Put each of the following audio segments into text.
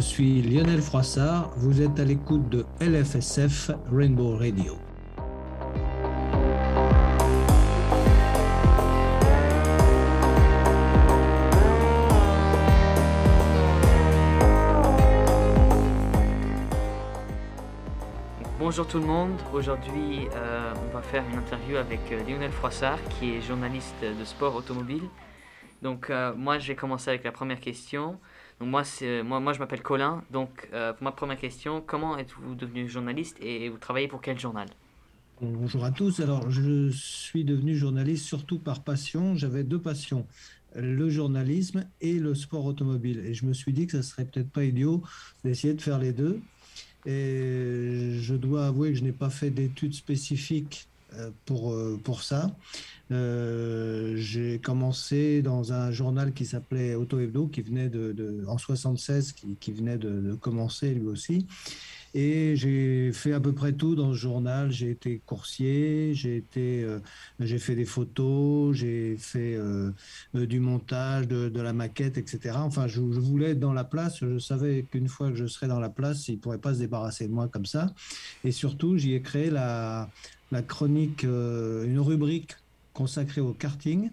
je suis Lionel Froissart. Vous êtes à l'écoute de LFSF Rainbow Radio. Bonjour tout le monde, aujourd'hui euh, on va faire une interview avec euh, Lionel Froissart qui est journaliste de sport automobile. Donc euh, moi je vais commencer avec la première question. Donc moi, moi, moi je m'appelle Colin. Donc euh, pour ma première question, comment êtes-vous devenu journaliste et vous travaillez pour quel journal? Bonjour à tous. Alors je suis devenu journaliste surtout par passion. J'avais deux passions le journalisme et le sport automobile. Et je me suis dit que ça serait peut-être pas idiot d'essayer de faire les deux. Et je dois avouer que je n'ai pas fait d'études spécifiques euh, pour, euh, pour ça. Euh, j'ai commencé dans un journal qui s'appelait Auto Hebdo, qui venait de, en 76, qui, qui venait de, commencer lui aussi. Et j'ai fait à peu près tout dans ce journal. J'ai été coursier, j'ai été, j'ai fait des photos, j'ai fait du montage, de, la maquette, etc. Enfin, je, voulais être dans la place. Je savais qu'une fois que je serais dans la place, il ne pourrait pas se débarrasser de moi comme ça. Et surtout, j'y ai créé la, chronique, euh, une rubrique consacrée au karting,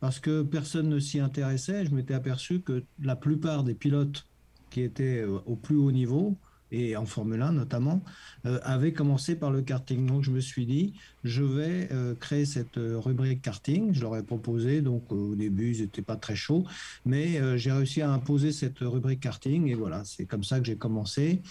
parce que personne ne s'y intéressait. Je m'étais aperçu que la plupart des pilotes qui étaient euh, au plus haut niveau et en Formule 1 notamment, euh, avait commencé par le karting. Donc je me suis dit, je vais euh, créer cette euh, rubrique karting. Je leur ai proposé, donc au début ils n'étaient pas très chauds, mais j'ai réussi à imposer cette rubrique karting et voilà, c'est comme ça que j'ai commencé.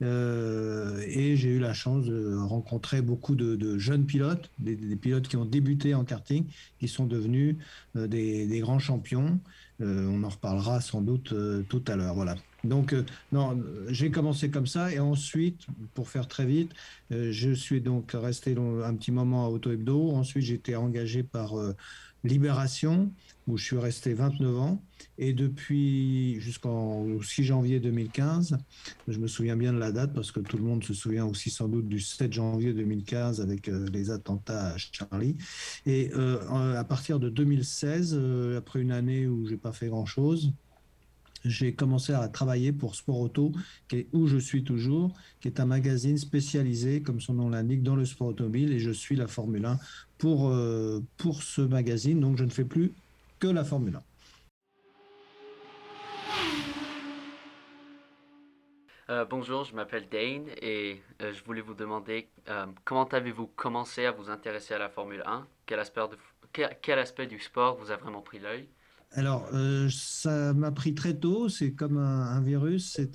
et j'ai eu la chance de rencontrer beaucoup de, jeunes pilotes, des, pilotes qui ont débuté en karting, qui sont devenus des, des, grands champions. on en reparlera sans doute tout à l'heure. Voilà. Donc, euh, non, j'ai commencé comme ça et ensuite, pour faire très vite, euh, je suis donc resté un petit moment à Auto Hebdo. Ensuite, été engagé par euh, Libération, où je suis resté 29 ans. Et depuis jusqu'en 6 janvier 2015, je me souviens bien de la date parce que tout le monde se souvient aussi sans doute du 7 janvier 2015 avec les attentats à Charlie. Et à partir de 2016, après une année où j'ai pas fait grand-chose, j'ai commencé à travailler pour Sport Auto, qui est où je suis toujours, qui est un magazine spécialisé, comme son nom l'indique, dans le sport automobile, et je suis la Formule 1 pour, euh, pour ce magazine, donc je ne fais plus que la Formule 1. Euh, bonjour, je m'appelle Dane et euh, je voulais vous demander comment avez-vous commencé à vous intéresser à la Formule 1 quel aspect, de, quel aspect du sport vous a vraiment pris l'œil? Alors, euh, ça m'a pris très tôt, c'est comme un, virus. C'est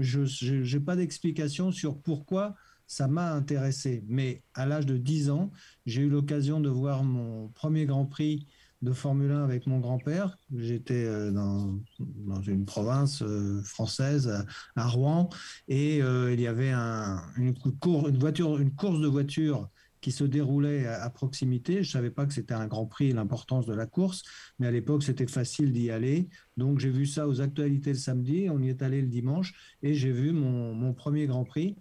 je n'ai pas d'explication sur pourquoi ça m'a intéressé. Mais à l'âge de 10 ans, j'ai eu l'occasion de voir mon premier Grand Prix de Formule 1 avec mon grand-père. J'étais euh, dans, une province euh, française, à, Rouen, et il y avait un, une, voiture, une course de voiture qui se déroulait à, proximité. Je savais pas que c'était un Grand Prix, l'importance de la course, mais à l'époque c'était facile d'y aller. Donc j'ai vu ça aux actualités le samedi, on y est allé le dimanche et j'ai vu mon, premier Grand Prix.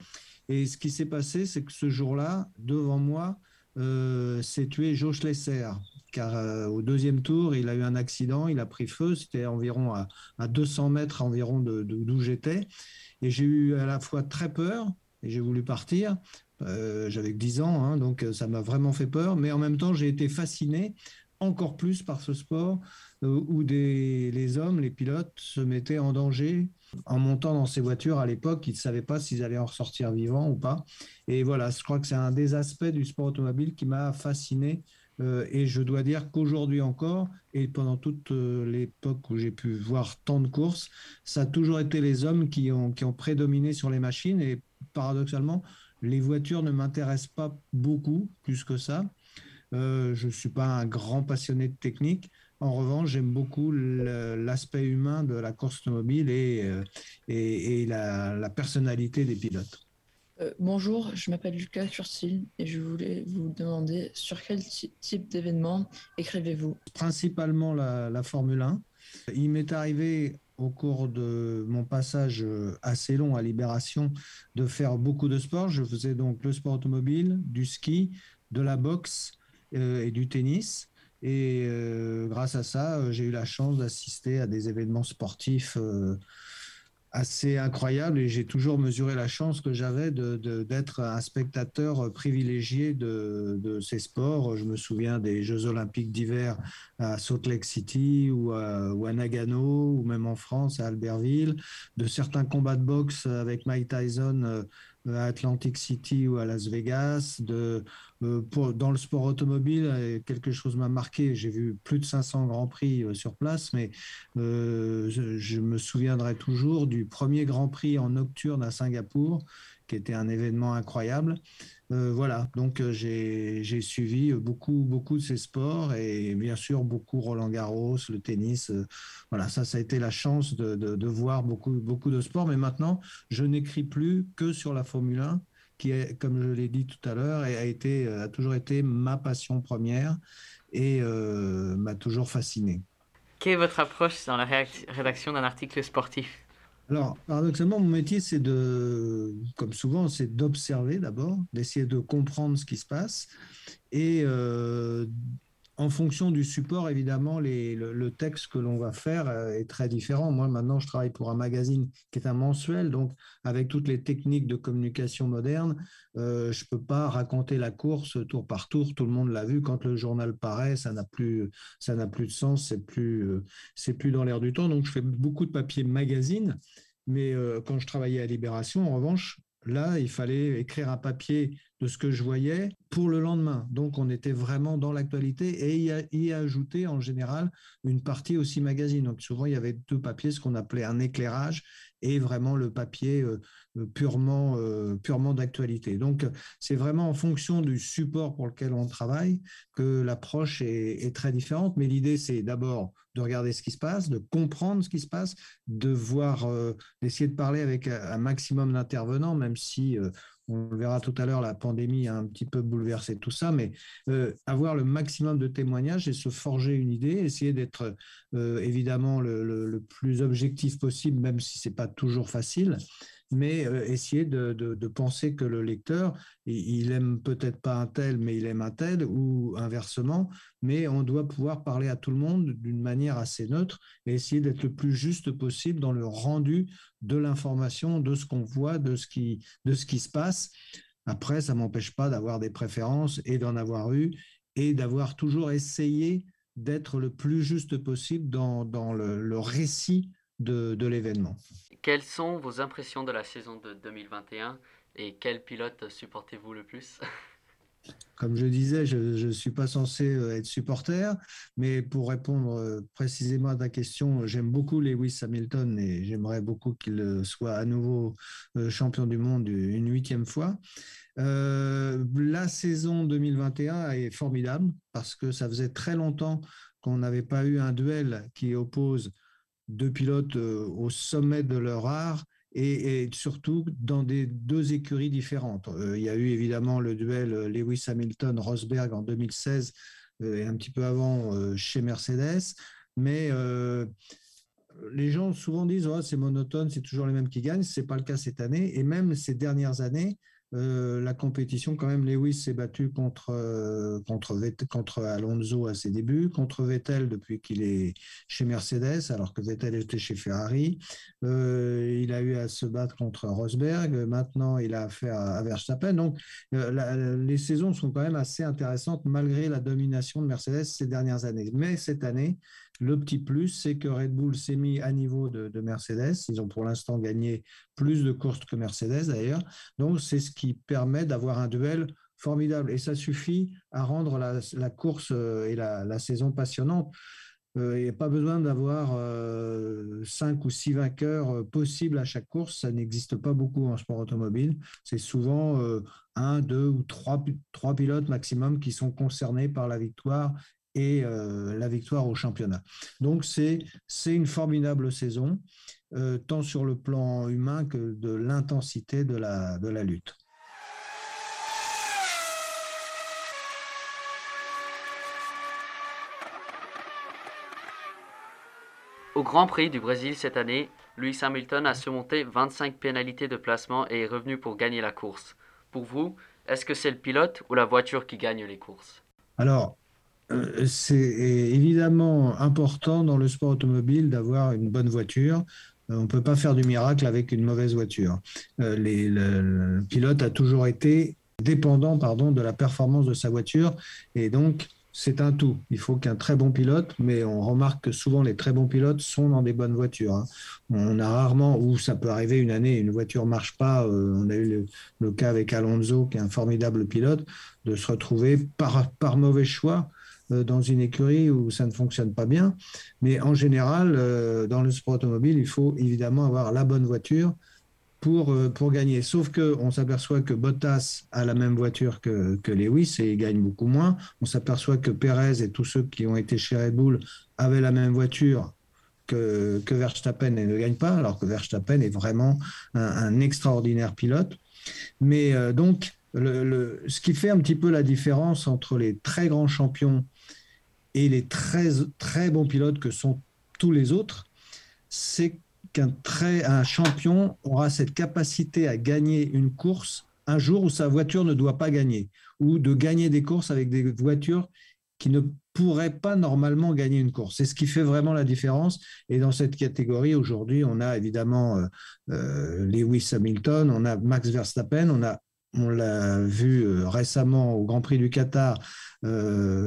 Et ce qui s'est passé, c'est que ce jour-là, devant moi, euh, s'est tué Joe Schlesser, car euh, au deuxième tour, il a eu un accident, il a pris feu, c'était environ à, 200 mètres environ d'où de, j'étais. Et j'ai eu à la fois très peur, et j'ai voulu partir, euh, j'avais 10 ans, hein, donc euh, ça m'a vraiment fait peur. Mais en même temps, j'ai été fasciné encore plus par ce sport euh, où les hommes, les pilotes, se mettaient en danger en montant dans ces voitures. À l'époque, ils ne savaient pas s'ils allaient en ressortir vivants ou pas. Et voilà, je crois que c'est un des aspects du sport automobile qui m'a fasciné. et je dois dire qu'aujourd'hui encore, et pendant toute l'époque où j'ai pu voir tant de courses, ça a toujours été les hommes qui ont prédominé sur les machines. Et paradoxalement, les voitures ne m'intéressent pas beaucoup, plus que ça. Euh, je ne suis pas un grand passionné de technique. En revanche, j'aime beaucoup l'aspect humain de la course automobile et, euh, et, la, personnalité des pilotes. Euh, bonjour, je m'appelle Lucas Cursil et je voulais vous demander sur quel type d'événement écrivez-vous? Principalement la, la Formule 1. Il m'est arrivé au cours de mon passage euh, assez long à Libération de faire beaucoup de sport. Je faisais donc le sport automobile, du ski, de la boxe euh, et du tennis. Et euh, grâce à ça, j'ai eu la chance d'assister à des événements sportifs assez incroyable et j'ai toujours mesuré la chance que j'avais d'être un spectateur privilégié de, ces sports. Je me souviens des Jeux olympiques d'hiver à Salt Lake City ou à, ou à, Nagano ou même en France à Albertville, de certains combats de boxe avec Mike Tyson euh, à Atlantic City ou à Las Vegas. Euh, dans le sport automobile, euh, quelque chose m'a marqué. J'ai vu plus de 500 grands prix euh, sur place, mais je, me souviendrai toujours du premier grand prix en nocturne à Singapour, qui était un événement incroyable. Euh, voilà, donc euh, j'ai suivi beaucoup, beaucoup de ces sports et bien sûr beaucoup Roland Garros, le tennis. Euh, voilà, ça, ça a été la chance de, voir beaucoup, beaucoup de sports. Mais maintenant, je n'écris plus que sur la Formule 1, qui est, comme je l'ai dit tout à l'heure, a, a toujours été ma passion première et m'a toujours fasciné. Quelle est votre approche dans la rédaction d'un article sportif? Alors, paradoxalement, mon métier, c'est de, comme souvent, c'est d'observer d'abord, d'essayer de comprendre ce qui se passe et euh, en fonction du support, évidemment, le, texte que l'on va faire euh, est très différent. Moi, maintenant, je travaille pour un magazine qui est un mensuel, donc avec toutes les techniques de communication moderne, euh, je ne peux pas raconter la course tour par tour. Tout le monde l'a vu. Quand le journal paraît, ça n'a plus, ça n'a plus de sens. C'est plus, euh, c'est plus dans l'air du temps. Donc, je fais beaucoup de papier magazine. Mais quand je travaillais à Libération, en revanche, Là, il fallait écrire un papier de ce que je voyais pour le lendemain. Donc, on était vraiment dans l'actualité et y, ajouter en général une partie aussi magazine. Donc, souvent, il y avait deux papiers, ce qu'on appelait un éclairage et vraiment le papier euh, euh, purement, euh, purement d'actualité. Donc, c'est vraiment en fonction du support pour lequel on travaille que l'approche est, très différente. Mais l'idée, c'est d'abord de regarder ce qui se passe, de comprendre ce qui se passe, de voir, d'essayer de parler avec un maximum d'intervenants, même si on le verra tout à l'heure, la pandémie a un petit peu bouleversé tout ça, mais euh, avoir le maximum de témoignages et se forger une idée, essayer d'être euh, évidemment le, plus objectif possible, même si ce n'est pas toujours facile, mais euh, essayer de, penser que le lecteur, il, aime peut-être pas un tel, mais il aime un tel, ou inversement, mais on doit pouvoir parler à tout le monde d'une manière assez neutre et essayer d'être le plus juste possible dans le rendu de l'information, de ce qu'on voit, de ce qui, se passe. Après, ça m'empêche pas d'avoir des préférences et d'en avoir eu et d'avoir toujours essayé d'être le plus juste possible dans, le, récit de l'événement. Quelles sont vos impressions de la saison de 2021 et quel pilote supportez-vous le plus? Comme je disais, je ne suis pas censé euh, être supporter, mais pour répondre euh, précisément à ta question, j'aime beaucoup Lewis Hamilton et j'aimerais beaucoup qu'il euh, soit à nouveau champion du monde une huitième fois. la saison 2021 est formidable parce que ça faisait très longtemps qu'on n'avait pas eu un duel qui oppose deux pilotes au sommet de leur art et, surtout dans des deux écuries différentes. Euh, il y a eu évidemment le duel euh, Lewis Hamilton-Rosberg en 2016 euh, et un petit peu avant chez Mercedes, mais les gens souvent disent oh, c'est monotone, c'est toujours les mêmes qui gagnent. Ce n'est pas le cas cette année. Et même ces dernières années, euh, la compétition, quand même, Lewis s'est battu contre, euh, contre, contre Alonso à ses débuts, contre Vettel depuis qu'il est chez Mercedes, alors que Vettel était chez Ferrari. Euh, il a eu à se battre contre Rosberg. Maintenant, il a affaire à, Verstappen. Donc, les saisons sont quand même assez intéressantes malgré la domination de Mercedes ces dernières années. Mais cette année, le petit plus, c'est que Red Bull s'est mis à niveau de, Mercedes. Ils ont pour l'instant gagné plus de courses que Mercedes d'ailleurs. Donc c'est ce qui permet d'avoir un duel formidable. Et ça suffit à rendre la, course euh, et la, saison passionnante. Euh, il n'y a pas besoin d'avoir euh, cinq ou six vainqueurs possibles à chaque course. Ça n'existe pas beaucoup en sport automobile. C'est souvent un, deux ou trois, trois pilotes maximum qui sont concernés par la victoire et euh, la victoire au championnat. Donc c'est une formidable saison, euh, tant sur le plan humain que de l'intensité de la, de la lutte. Au Grand Prix du Brésil cette année, Lewis Hamilton a surmonté 25 pénalités de placement et est revenu pour gagner la course. Pour vous, est-ce que c'est le pilote ou la voiture qui gagne les courses? Alors, euh, c'est évidemment important dans le sport automobile d'avoir une bonne voiture on ne peut pas faire du miracle avec une mauvaise voiture. Les, le, pilote a toujours été dépendant pardon, de la performance de sa voiture et donc c'est un tout. Il faut qu'un très bon pilote, mais on remarque que souvent les très bons pilotes sont dans des bonnes voitures. Hein. On a rarement, où ça peut arriver une année, une voiture marche pas. Euh, on a eu le, cas avec Alonso, qui est un formidable pilote, de se retrouver par, par mauvais choix euh, dans une écurie où ça ne fonctionne pas bien. Mais en général, euh, dans le sport automobile, il faut évidemment avoir la bonne voiture pour, euh, pour gagner. Sauf qu'on s'aperçoit que Bottas a la même voiture que, que Lewis et il gagne beaucoup moins. On s'aperçoit que Perez et tous ceux qui ont été chez Red Bull avaient la même voiture que, que Verstappen et ne gagnent pas, alors que Verstappen est vraiment un, extraordinaire pilote. Mais euh, donc, ce qui fait un petit peu la différence entre les très grands champions et les très, très bons pilotes que sont tous les autres, c'est qu'un un champion aura cette capacité à gagner une course un jour où sa voiture ne doit pas gagner, ou de gagner des courses avec des voitures qui ne pourraient pas normalement gagner une course. C'est ce qui fait vraiment la différence. Et dans cette catégorie, aujourd'hui, on a évidemment euh, euh, Lewis Hamilton, on a Max Verstappen, on a on l'a vu euh, récemment au Grand Prix du Qatar,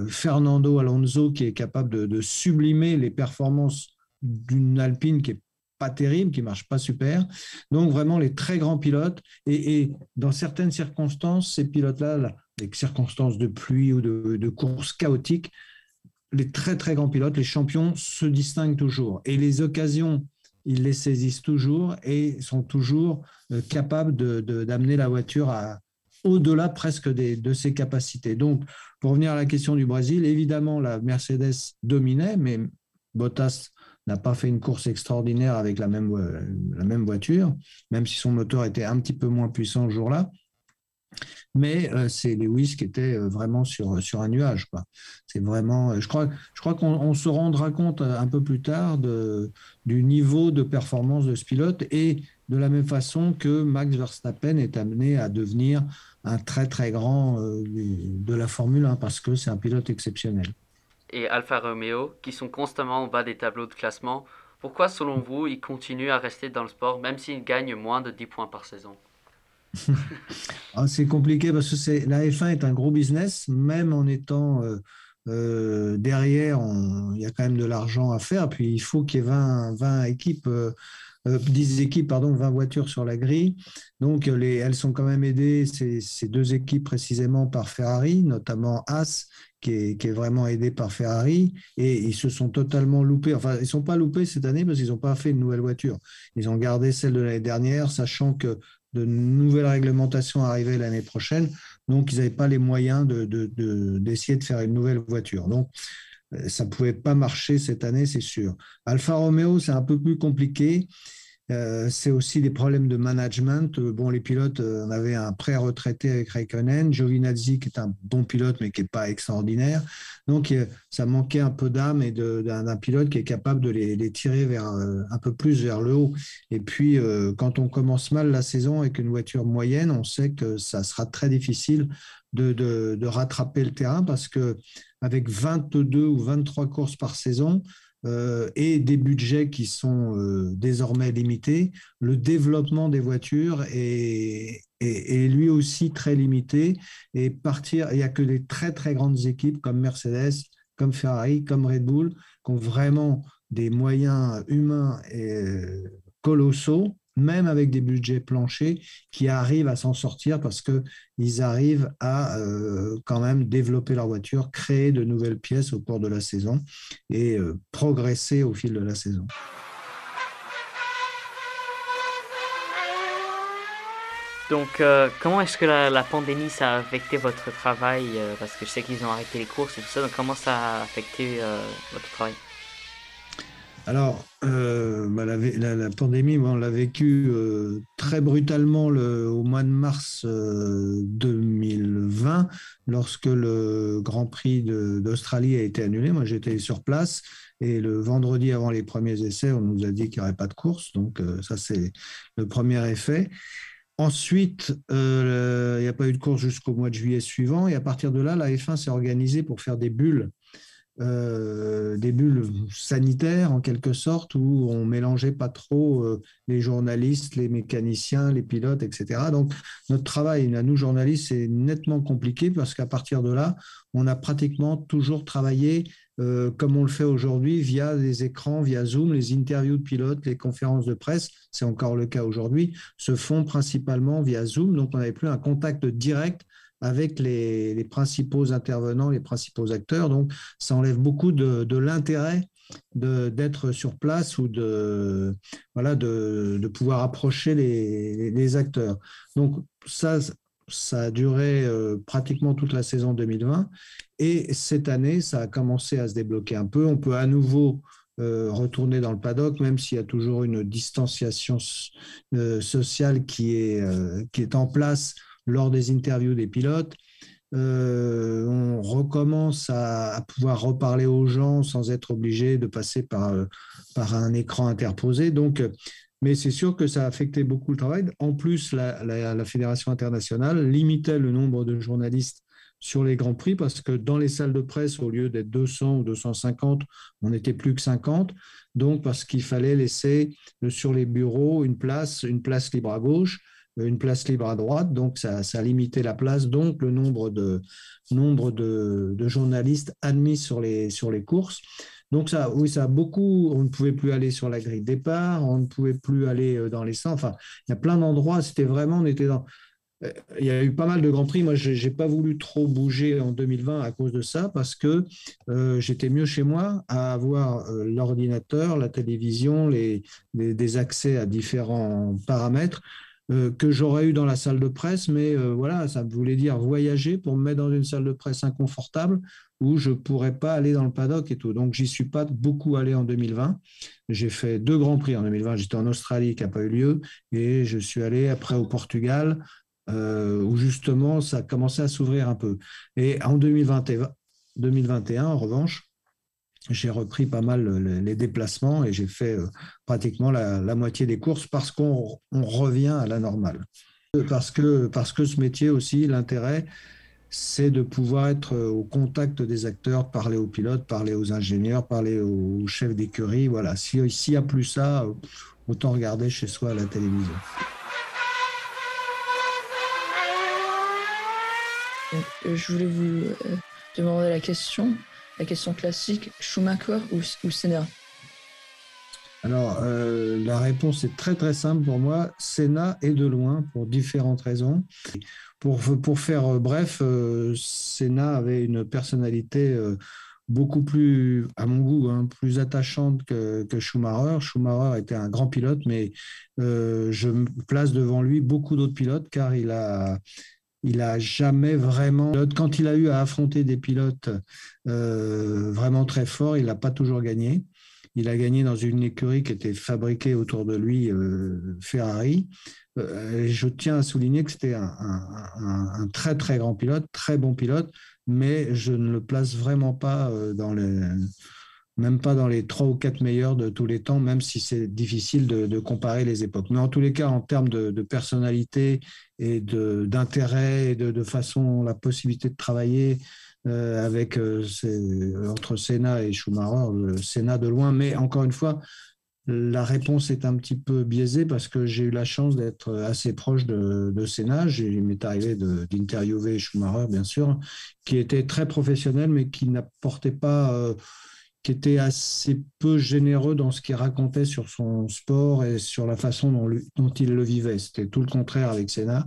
Fernando Alonso qui est capable de, de sublimer les performances d'une Alpine qui est pas terrible, qui marche pas super. Donc vraiment les très grands pilotes et, dans certaines circonstances, ces pilotes-là, les circonstances de pluie ou de, de courses chaotiques, les très très grands pilotes, les champions se distinguent toujours et les occasions ils les saisissent toujours et sont toujours euh, capables d'amener de, la voiture au-delà presque de ses capacités. Donc, pour revenir à la question du Brésil, évidemment, la Mercedes dominait, mais Bottas n'a pas fait une course extraordinaire avec la même, euh, la même voiture, même si son moteur était un petit peu moins puissant ce jour-là. Mais euh, c'est Lewis qui était euh, vraiment sur, sur un nuage. C'est vraiment, je crois, je crois qu'on se rendra compte un peu plus tard du niveau de performance de ce pilote et de la même façon que Max Verstappen est amené à devenir un très très grand de la Formule 1 parce que c'est un pilote exceptionnel et Alfa Romeo, qui sont constamment en bas des tableaux de classement, pourquoi selon vous ils continuent à rester dans le sport même s'ils gagnent moins de 10 points par saison? ah, C'est compliqué parce que la F1 est un gros business, même en étant euh, euh, derrière, il y a quand même de l'argent à faire, puis il faut qu'il y ait 20, 20 équipes. Euh, 10 euh, équipes, pardon, 20 voitures sur la grille. Donc, les, elles sont quand même aidées, ces, deux équipes précisément par Ferrari, notamment As, qui est, qui est, vraiment aidé par Ferrari. Et ils se sont totalement loupés. Enfin, ils ne sont pas loupés cette année parce qu'ils n'ont pas fait une nouvelle voiture. Ils ont gardé celle de l'année dernière, sachant que de nouvelles réglementations arrivaient l'année prochaine. Donc, ils n'avaient pas les moyens d'essayer de, de, de, faire une nouvelle voiture. Donc, euh, ça ne pouvait pas marcher cette année, c'est sûr. Alfa Romeo, c'est un peu plus compliqué. Euh, c'est aussi des problèmes de management. Euh, bon, les pilotes, on avait un pré-retraité avec Raikkonen, Giovinazzi qui est un bon pilote mais qui n'est pas extraordinaire. Donc, ça manquait un peu d'âme et d'un pilote qui est capable de les, tirer vers, un peu plus vers le haut. Et puis, quand on commence mal la saison avec une voiture moyenne, on sait que ça sera très difficile de, de rattraper le terrain parce que avec 22 ou 23 courses par saison euh, et des budgets qui sont euh, désormais limités, le développement des voitures est, est, lui aussi très limité. Et partir, il n'y a que les très très grandes équipes comme Mercedes, comme Ferrari, comme Red Bull, qui ont vraiment des moyens humains et colossaux même avec des budgets planchers, qui arrivent à s'en sortir parce qu'ils arrivent à euh, quand même développer leur voiture, créer de nouvelles pièces au cours de la saison et euh, progresser au fil de la saison. Donc, euh, comment est-ce que la, pandémie ça a affecté votre travail Parce que je sais qu'ils ont arrêté les courses et tout ça. Donc, comment ça a affecté votre travail? Alors, euh, bah, la, pandémie, on l'a vécu euh, très brutalement au mois de mars 2020, euh, lorsque le Grand Prix d'Australie a été annulé. Moi, j'étais sur place et le vendredi avant les premiers essais, on nous a dit qu'il n'y aurait pas de course. Donc, ça, c'est le premier effet. Ensuite, il n'y a pas eu de course jusqu'au mois de juillet suivant. Et à partir de là, la F1 s'est organisée pour faire des bulles euh, des bulles sanitaires en quelque sorte, où on mélangeait pas trop euh, les journalistes, les mécaniciens, les pilotes, etc. Donc notre travail, à nous journalistes, c'est nettement compliqué parce qu'à partir de là, on a pratiquement toujours travaillé euh, comme on le fait aujourd'hui via les écrans, via Zoom, les interviews de pilotes, les conférences de presse, c'est encore le cas aujourd'hui, se font principalement via Zoom. Donc on n'avait plus un contact direct avec les, principaux intervenants, les principaux acteurs. Donc, ça enlève beaucoup de, l'intérêt d'être sur place ou de, voilà, de, pouvoir approcher les, acteurs. Donc, ça, ça a duré euh, pratiquement toute la saison 2020. Et cette année, ça a commencé à se débloquer un peu. On peut à nouveau euh, retourner dans le paddock, même s'il y a toujours une distanciation euh, sociale qui est, qui est en place lors des interviews des pilotes. Euh, on recommence à, pouvoir reparler aux gens sans être obligé de passer par, euh, par un écran interposé. Donc, mais c'est sûr que ça a affecté beaucoup le travail. En plus, la, Fédération internationale limitait le nombre de journalistes sur les grands prix parce que dans les salles de presse, au lieu d'être 200 ou 250, on n'était plus que 50. Donc, parce qu'il fallait laisser sur les bureaux une place, une place libre à gauche une place libre à droite, donc ça, ça a limité la place, donc le nombre de, nombre de, journalistes admis sur les, sur les courses. Donc ça, oui, ça a beaucoup. On ne pouvait plus aller sur la grille départ, on ne pouvait plus aller euh, dans les centres. Enfin, il y a plein d'endroits. C'était vraiment, on était dans. Euh, il y a eu pas mal de grands prix. Moi, je n'ai pas voulu trop bouger en 2020 à cause de ça, parce que euh, j'étais mieux chez moi à avoir l'ordinateur, la télévision, les, des accès à différents paramètres euh, que j'aurais eu dans la salle de presse, mais euh, voilà, ça voulait dire voyager pour me mettre dans une salle de presse inconfortable où je ne pourrais pas aller dans le paddock et tout. Donc, j'y suis pas beaucoup allé en 2020. J'ai fait deux grands prix en 2020. J'étais en Australie qui n'a pas eu lieu et je suis allé après au Portugal euh, où justement ça a commencé à s'ouvrir un peu. Et en 2021, en revanche, j'ai repris pas mal les déplacements et j'ai fait euh, pratiquement la, moitié des courses parce qu'on revient à la normale. Parce que, parce que ce métier aussi, l'intérêt, c'est de pouvoir être au contact des acteurs, parler aux pilotes, parler aux ingénieurs, parler aux chefs d'écurie. Voilà, s'il n'y a plus ça, autant regarder chez soi à la télévision. je voulais vous euh, demander la question la question classique, Schumacher ou, ou Senna? Alors, euh, la réponse est très très simple pour moi. Senna est de loin pour différentes raisons. Pour, pour faire euh, bref, euh, Senna avait une personnalité beaucoup plus, à mon goût, hein, plus attachante que, Schumacher. Schumacher était un grand pilote, mais je place devant lui beaucoup d'autres pilotes car il a, il a jamais vraiment. Quand il a eu à affronter des pilotes euh, vraiment très forts, il n'a pas toujours gagné. Il a gagné dans une écurie qui était fabriquée autour de lui, euh, Ferrari. Euh, je tiens à souligner que c'était un, un, très très grand pilote, très bon pilote, mais je ne le place vraiment pas dans les même pas dans les trois ou quatre meilleurs de tous les temps, même si c'est difficile de, comparer les époques. Mais en tous les cas, en termes de, personnalité et d'intérêt et de, façon, la possibilité de travailler euh, avec euh, entre Senna et Schumacher, le Senna de loin. Mais encore une fois, la réponse est un petit peu biaisée parce que j'ai eu la chance d'être assez proche de, de Senna. Il m'est arrivé d'interviewer Schumacher, bien sûr, qui était très professionnel, mais qui n'apportait pas euh, qui était assez peu généreux dans ce qu'il racontait sur son sport et sur la façon dont, il le vivait. C'était tout le contraire avec Senna,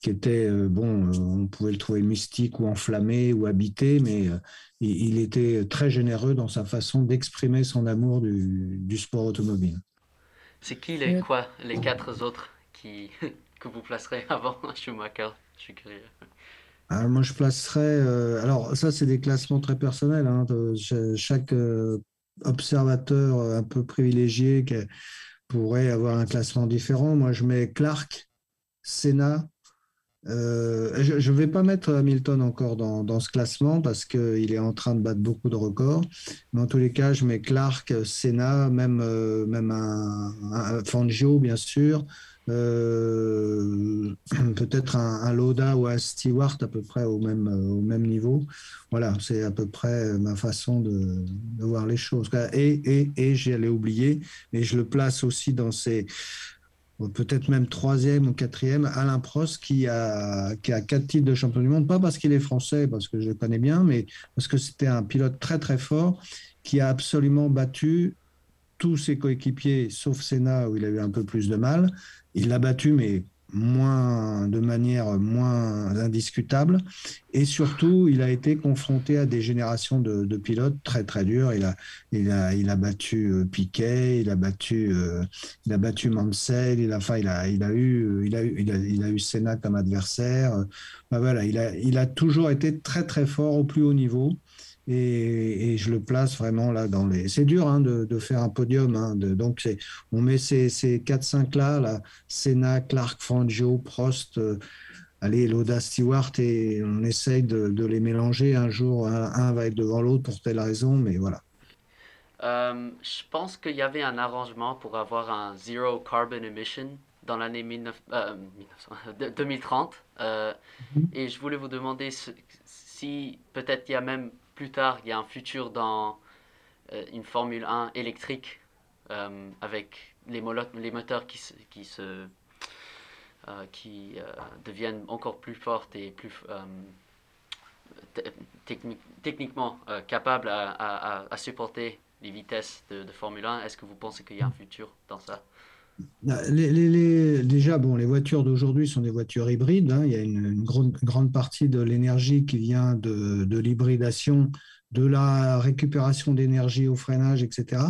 qui était, euh, bon, euh, on pouvait le trouver mystique ou enflammé ou habité, mais euh, il, était très généreux dans sa façon d'exprimer son amour du, sport automobile. C'est qui les quoi, les quatre autres qui, que vous placerez avant Schumacher? Je suis curieux. Ah, moi, je placerais. Euh, alors, ça, c'est des classements très personnels. Hein, chaque euh, observateur euh, un peu privilégié pourrait avoir un classement différent. Moi, je mets Clark, Senna. je ne vais pas mettre Hamilton encore dans, ce classement parce qu'il est en train de battre beaucoup de records. Mais en tous les cas, je mets Clark, Senna, même, même un, Fangio, bien sûr, euh, peut-être un, un, Loda ou un Stewart à peu près au même, au même niveau. Voilà, c'est à peu près ma façon de, de voir les choses. Et, et, et j'allais oublier, mais je le place aussi dans ces peut-être même troisième ou quatrième, Alain Prost, qui a, qui a quatre titres de champion du monde, pas parce qu'il est français, parce que je le connais bien, mais parce que c'était un pilote très très fort qui a absolument battu tous ses coéquipiers, sauf Senna, où il a eu un peu plus de mal. Il l'a battu, mais moins, de manière moins indiscutable. Et surtout, il a été confronté à des générations de, pilotes très très durs. Il a, il a, il a battu euh, Piquet, il a battu, euh, il a battu Mansell, il a, il a, il a eu, il a eu, il a, eu Senna comme adversaire. Voilà, il a, il a toujours été très très fort au plus haut niveau. Et, je le place vraiment là dans les. C'est dur hein, de, faire un podium. Hein, de, donc, on met ces, ces 4-5 là, là, Senna, Clark, Fangio, Prost, euh, allez, Loda, Stewart, et on essaye de, de les mélanger. Un jour, un, va être devant l'autre pour telle raison, mais voilà. Euh, je pense qu'il y avait un arrangement pour avoir un zero carbon emission dans l'année 2030. Euh, mm-hmm. Et je voulais vous demander si peut-être il y a même plus tard, il y a un futur dans euh, une Formule 1 électrique euh, avec les, moteurs qui se, qui, euh, deviennent encore plus fortes et plus techniquement capables à, à, supporter les vitesses de, Formule 1. Est-ce que vous pensez qu'il y a un futur dans ça? Les, déjà, bon, les voitures d'aujourd'hui sont des voitures hybrides. Hein. Il y a une, grande, partie de l'énergie qui vient de, l'hybridation, de la récupération d'énergie au freinage, etc.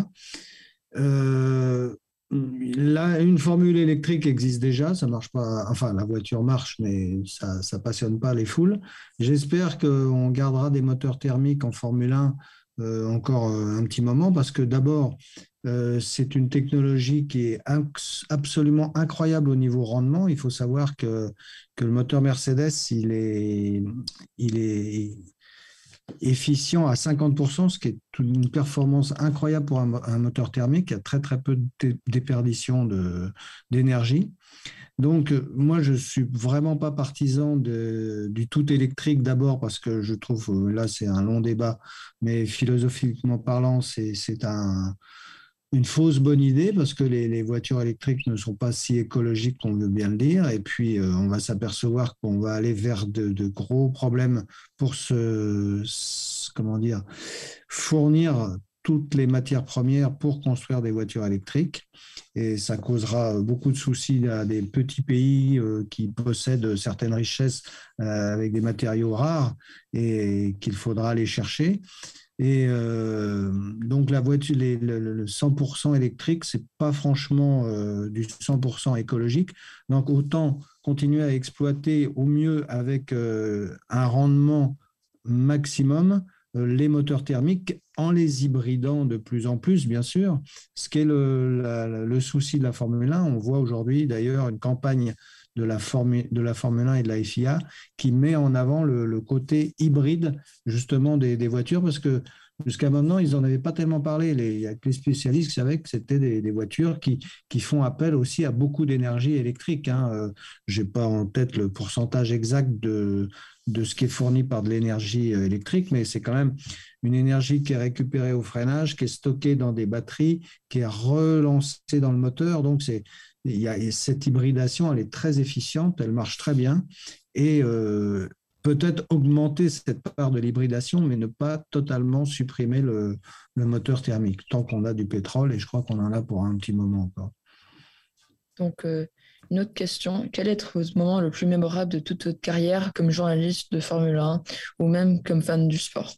Euh, là, une formule électrique existe déjà, ça marche pas. Enfin, la voiture marche, mais ça, ne passionne pas les foules. J'espère qu'on gardera des moteurs thermiques en Formule 1 euh, encore euh, un petit moment parce que d'abord, euh, c'est une technologie qui est absolument incroyable au niveau rendement. Il faut savoir que, le moteur Mercedes, il est, efficient à 50%, ce qui est une performance incroyable pour un, moteur thermique. Il y a très peu de déperdition d'énergie. Donc, euh, moi, je suis vraiment pas partisan du tout électrique d'abord parce que je trouve, euh, là, c'est un long débat, mais philosophiquement parlant, c'est un, une fausse bonne idée parce que les, voitures électriques ne sont pas si écologiques qu'on veut bien le dire. Et puis, euh, on va s'apercevoir qu'on va aller vers de, gros problèmes pour se, comment dire, fournir toutes les matières premières pour construire des voitures électriques. Et ça causera beaucoup de soucis à des petits pays euh, qui possèdent certaines richesses euh, avec des matériaux rares et qu'il faudra aller chercher. Et euh, donc la voiture, le, 100% électrique, c'est pas franchement du 100% écologique. Donc autant continuer à exploiter au mieux avec un rendement maximum euh, les moteurs thermiques en les hybridant de plus en plus, bien sûr. Ce qui est le souci de la Formule 1. On voit aujourd'hui d'ailleurs une campagne de la, Formule, de la Formule 1 et de la FIA qui met en avant le, côté hybride justement des, voitures parce que jusqu'à maintenant, ils n'en avaient pas tellement parlé. Les, les spécialistes qui savaient que c'était des, des, voitures qui, qui, font appel aussi à beaucoup d'énergie électrique. Hein. Euh, Je n'ai pas en tête le pourcentage exact de, de ce qui est fourni par de l'énergie euh, électrique, mais c'est quand même une énergie qui est récupérée au freinage, qui est stockée dans des batteries, qui est relancée dans le moteur. Donc, c'est, il y a, cette hybridation, elle est très efficiente, elle marche très bien. Et euh, peut-être augmenter cette part de l'hybridation, mais ne pas totalement supprimer le, le moteur thermique, tant qu'on a du pétrole, et je crois qu'on en a pour un petit moment encore. Donc, euh, une autre question, quel est votre moment le plus mémorable de toute votre carrière comme journaliste de Formule 1 ou même comme fan du sport?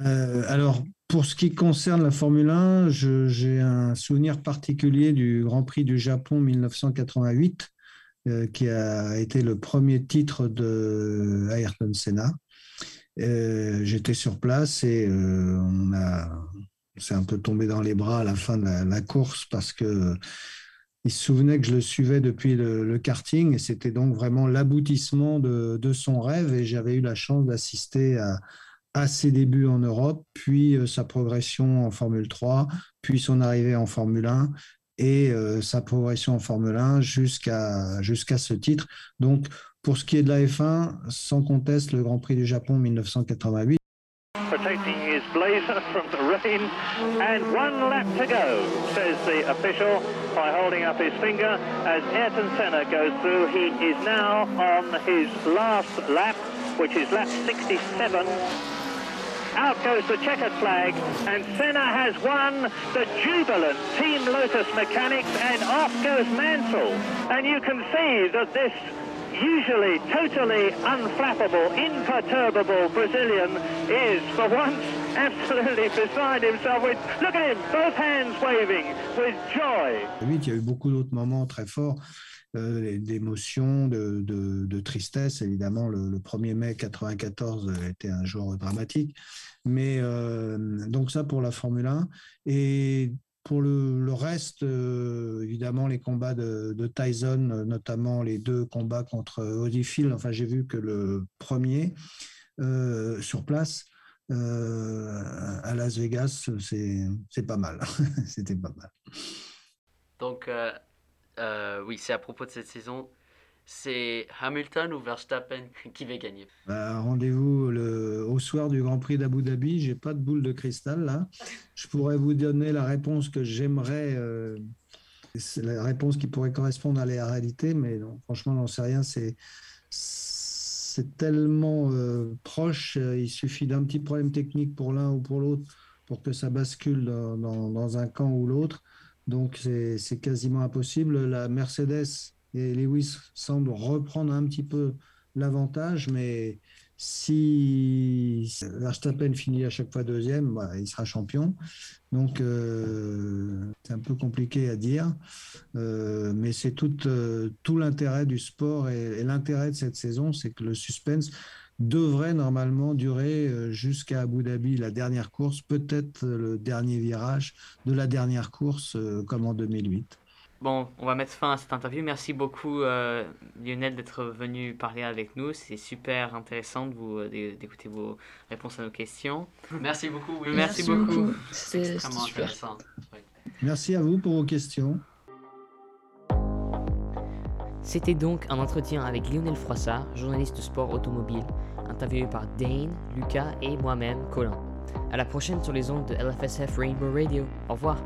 Euh, Alors, pour ce qui concerne la Formule 1, j'ai un souvenir particulier du Grand Prix du Japon 1988, euh, qui a été le premier titre de Ayrton Senna. Euh, j'étais sur place et on a, s'est un peu tombé dans les bras à la fin de la course parce que il se souvenait que je le suivais depuis le, karting et c'était donc vraiment l'aboutissement de, son rêve et j'avais eu la chance d'assister à, ses débuts en Europe, puis euh, sa progression en Formule 3, puis son arrivée en Formule 1 et sa progression en Formule 1 jusqu'à jusqu'à ce titre. Donc, pour ce qui est de la F1, sans conteste, le Grand Prix du Japon 1988. Protecting his blazer from the rain. And one lap to go, says the official by holding up his finger as Ayrton Senna goes through. He is now on his last lap, which is lap 67. Out goes the checkered flag, and Senna has won the jubilant Team Lotus Mechanics, and off goes Mansell. And you can see that this usually totally unflappable, imperturbable Brazilian is for once absolutely beside himself with, look at him, both hands waving with joy. Il y a eu beaucoup d'autres moments très forts. Euh, d'émotion, de, de, tristesse. Évidemment, le, le, 1er mai 94 était un jour dramatique. Mais euh, donc ça pour la Formule 1. Et pour le, reste, euh, évidemment, les combats de, de, Tyson, notamment les deux combats contre Holyfield. Enfin, j'ai vu que le premier euh, sur place euh, à Las Vegas, c'est pas mal. C'était pas mal. Donc, euh, euh, oui, c'est à propos de cette saison. C'est Hamilton ou Verstappen qui va gagner bah, Rendez-vous au soir du Grand Prix d'Abu Dhabi. J'ai pas de boule de cristal là. Je pourrais vous donner la réponse que j'aimerais. Euh, la réponse qui pourrait correspondre à la réalité, mais franchement, j'en sais rien. C'est tellement euh, proche. Il suffit d'un petit problème technique pour l'un ou pour l'autre pour que ça bascule dans un camp ou l'autre. Donc c'est quasiment impossible. La Mercedes et Lewis semblent reprendre un petit peu l'avantage, mais si Verstappen finit à chaque fois deuxième, bah, il sera champion. Donc euh, c'est un peu compliqué à dire, euh, mais c'est tout, euh, tout l'intérêt du sport et, et l'intérêt de cette saison, c'est que le suspense devrait normalement durer euh, jusqu'à Abu Dhabi, la dernière course, peut-être euh, le dernier virage de la dernière course euh, comme en 2008. Bon, on va mettre fin à cette interview. Merci beaucoup euh, Lionel d'être venu parler avec nous. C'est super intéressant de vous d'écouter vos réponses à nos questions. Merci beaucoup. Oui, merci, merci, beaucoup. C'est vraiment intéressant. Merci à vous pour vos questions. C'était donc un entretien avec Lionel Froissart, journaliste sport automobile, interviewé par Dane, Lucas et moi-même, Colin. À la prochaine sur les ondes de LFSF Rainbow Radio. Au revoir.